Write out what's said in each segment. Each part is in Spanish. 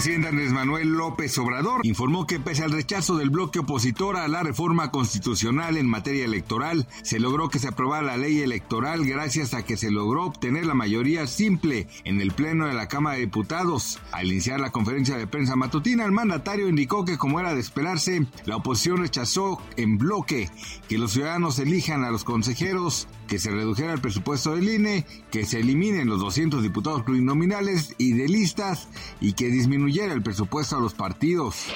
Presidente Andrés Manuel López Obrador informó que pese al rechazo del bloque opositor a la reforma constitucional en materia electoral, se logró que se aprobara la ley electoral gracias a que se logró obtener la mayoría simple en el Pleno de la Cámara de Diputados. Al iniciar la conferencia de prensa matutina, el mandatario indicó que como era de esperarse, la oposición rechazó en bloque que los ciudadanos elijan a los consejeros, que se redujera el presupuesto del INE, que se eliminen los 200 diputados plurinominales y de listas y que disminuyera el presupuesto a los partidos.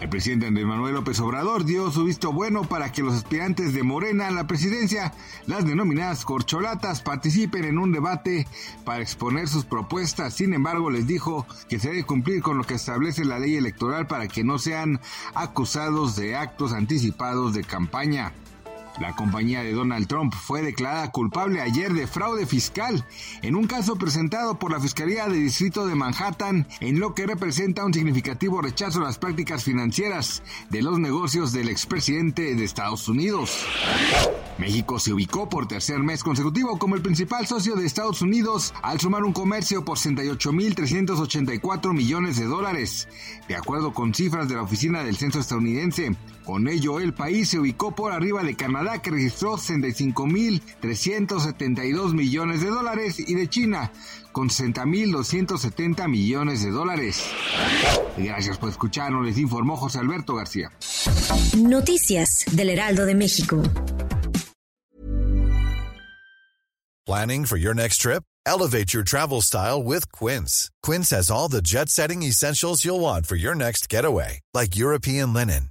El presidente Andrés Manuel López Obrador dio su visto bueno para que los aspirantes de Morena a la presidencia, las denominadas corcholatas, participen en un debate para exponer sus propuestas. Sin embargo, les dijo que se debe cumplir con lo que establece la ley electoral para que no sean acusados de actos anticipados de campaña. La compañía de Donald Trump fue declarada culpable ayer de fraude fiscal en un caso presentado por la Fiscalía de Distrito de Manhattan en lo que representa un significativo rechazo a las prácticas financieras de los negocios del expresidente de Estados Unidos. México se ubicó por tercer mes consecutivo como el principal socio de Estados Unidos al sumar un comercio por 68.384 millones de dólares, de acuerdo con cifras de la Oficina del Censo estadounidense. Con ello, el país se ubicó por arriba de Canadá, que registró 65.372 millones de dólares, y de China, con 60.270 millones de dólares. Gracias por escucharnos, les informó José Alberto García. Noticias del Heraldo de México. Planning for your next trip? Elevate your travel style with Quince. Quince has all the jet setting essentials you'll want for your next getaway, like European linen,